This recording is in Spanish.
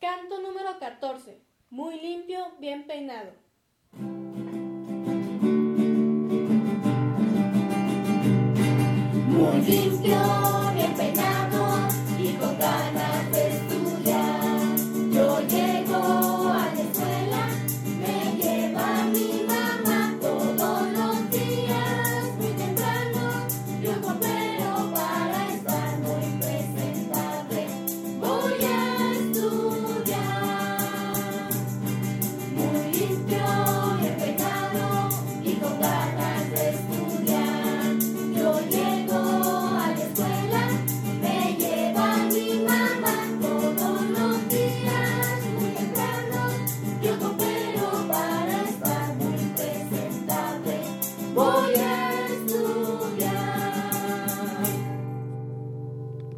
Canto número 14. Muy limpio, bien peinado. Muy limpio.